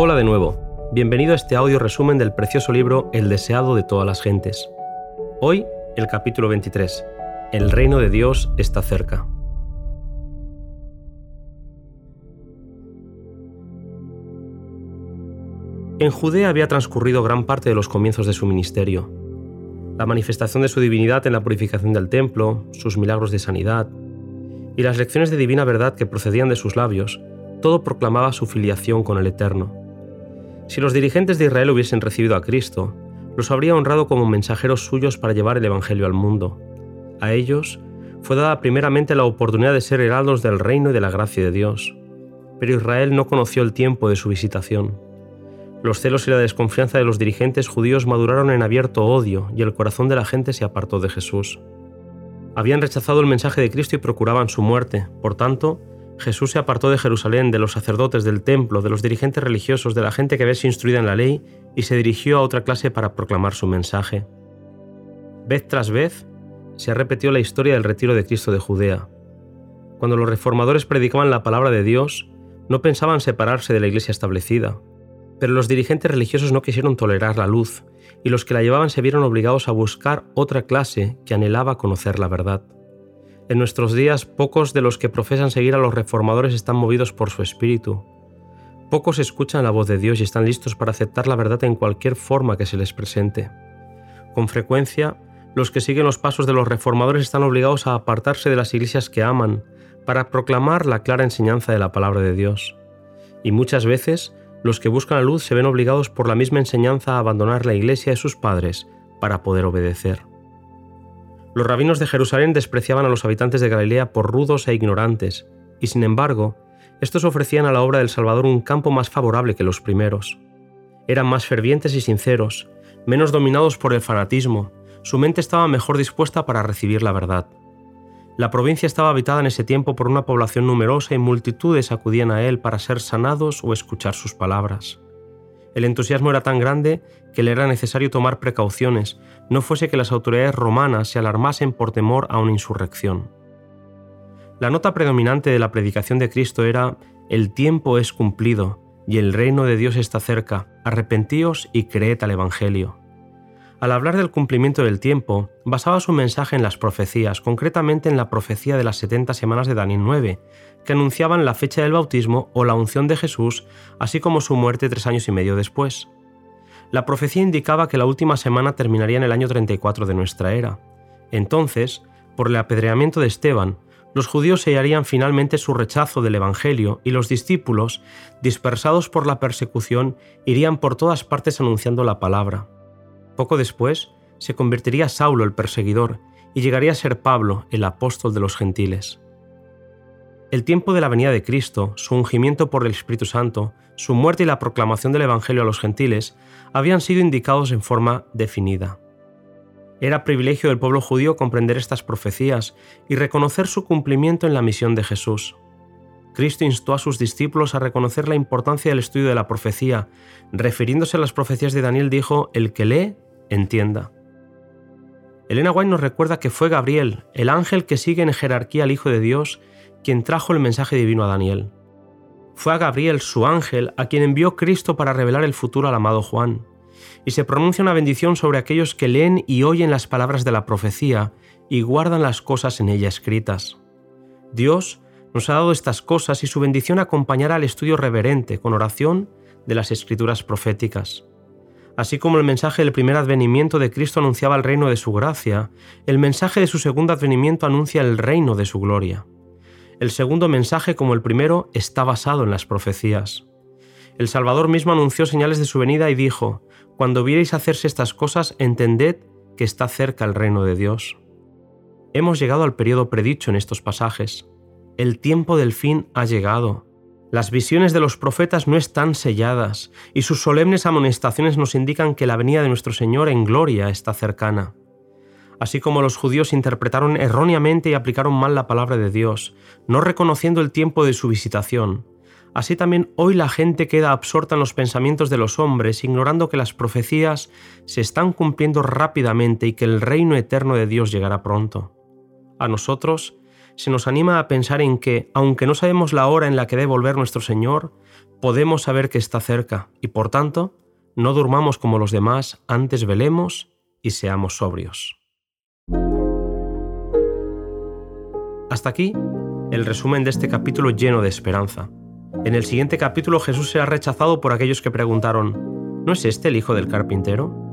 Hola de nuevo, bienvenido a este audio resumen del precioso libro El deseado de todas las gentes. Hoy, el capítulo 23. El reino de Dios está cerca. En Judea había transcurrido gran parte de los comienzos de su ministerio. La manifestación de su divinidad en la purificación del templo, sus milagros de sanidad y las lecciones de divina verdad que procedían de sus labios, todo proclamaba su filiación con el Eterno. Si los dirigentes de Israel hubiesen recibido a Cristo, los habría honrado como mensajeros suyos para llevar el Evangelio al mundo. A ellos fue dada primeramente la oportunidad de ser heraldos del reino y de la gracia de Dios. Pero Israel no conoció el tiempo de su visitación. Los celos y la desconfianza de los dirigentes judíos maduraron en abierto odio y el corazón de la gente se apartó de Jesús. Habían rechazado el mensaje de Cristo y procuraban su muerte. Por tanto, Jesús se apartó de Jerusalén, de los sacerdotes del templo, de los dirigentes religiosos, de la gente que había sido instruida en la ley, y se dirigió a otra clase para proclamar su mensaje. Vez tras vez, se ha repetido la historia del retiro de Cristo de Judea. Cuando los reformadores predicaban la palabra de Dios, no pensaban separarse de la iglesia establecida, pero los dirigentes religiosos no quisieron tolerar la luz, y los que la llevaban se vieron obligados a buscar otra clase que anhelaba conocer la verdad. En nuestros días, pocos de los que profesan seguir a los reformadores están movidos por su espíritu. Pocos escuchan la voz de Dios y están listos para aceptar la verdad en cualquier forma que se les presente. Con frecuencia, los que siguen los pasos de los reformadores están obligados a apartarse de las iglesias que aman para proclamar la clara enseñanza de la palabra de Dios. Y muchas veces los que buscan la luz se ven obligados por la misma enseñanza a abandonar la iglesia de sus padres para poder obedecer. Los rabinos de Jerusalén despreciaban a los habitantes de Galilea por rudos e ignorantes, y sin embargo, estos ofrecían a la obra del Salvador un campo más favorable que los primeros. Eran más fervientes y sinceros, menos dominados por el fanatismo, su mente estaba mejor dispuesta para recibir la verdad. La provincia estaba habitada en ese tiempo por una población numerosa y multitudes acudían a él para ser sanados o escuchar sus palabras. El entusiasmo era tan grande que le era necesario tomar precauciones, no fuese que las autoridades romanas se alarmasen por temor a una insurrección. La nota predominante de la predicación de Cristo era El tiempo es cumplido y el reino de Dios está cerca, arrepentíos y creed al Evangelio. Al hablar del cumplimiento del tiempo, basaba su mensaje en las profecías, concretamente en la profecía de las 70 semanas de Daniel 9, que anunciaban la fecha del bautismo o la unción de Jesús, así como su muerte tres años y medio después. La profecía indicaba que la última semana terminaría en el año 34 de nuestra era. Entonces, por el apedreamiento de Esteban, los judíos sellarían finalmente su rechazo del Evangelio y los discípulos, dispersados por la persecución, irían por todas partes anunciando la palabra. Poco después, se convertiría Saulo el perseguidor y llegaría a ser Pablo el apóstol de los gentiles. El tiempo de la venida de Cristo, su ungimiento por el Espíritu Santo, su muerte y la proclamación del Evangelio a los gentiles habían sido indicados en forma definida. Era privilegio del pueblo judío comprender estas profecías y reconocer su cumplimiento en la misión de Jesús. Cristo instó a sus discípulos a reconocer la importancia del estudio de la profecía. Refiriéndose a las profecías de Daniel dijo, el que lee, entienda. Elena White nos recuerda que fue Gabriel, el ángel que sigue en jerarquía al Hijo de Dios, quien trajo el mensaje divino a Daniel. Fue a Gabriel, su ángel, a quien envió Cristo para revelar el futuro al amado Juan. Y se pronuncia una bendición sobre aquellos que leen y oyen las palabras de la profecía y guardan las cosas en ella escritas. Dios nos ha dado estas cosas y su bendición acompañará al estudio reverente, con oración, de las escrituras proféticas. Así como el mensaje del primer advenimiento de Cristo anunciaba el reino de su gracia, el mensaje de su segundo advenimiento anuncia el reino de su gloria. El segundo mensaje, como el primero, está basado en las profecías. El Salvador mismo anunció señales de su venida y dijo, Cuando viereis hacerse estas cosas, entended que está cerca el reino de Dios. Hemos llegado al periodo predicho en estos pasajes. El tiempo del fin ha llegado. Las visiones de los profetas no están selladas, y sus solemnes amonestaciones nos indican que la venida de nuestro Señor en gloria está cercana. Así como los judíos interpretaron erróneamente y aplicaron mal la palabra de Dios, no reconociendo el tiempo de su visitación, así también hoy la gente queda absorta en los pensamientos de los hombres, ignorando que las profecías se están cumpliendo rápidamente y que el reino eterno de Dios llegará pronto. A nosotros se nos anima a pensar en que, aunque no sabemos la hora en la que debe volver nuestro Señor, podemos saber que está cerca y por tanto, no durmamos como los demás, antes velemos y seamos sobrios. Hasta aquí el resumen de este capítulo lleno de esperanza. En el siguiente capítulo Jesús será rechazado por aquellos que preguntaron, ¿no es este el hijo del carpintero?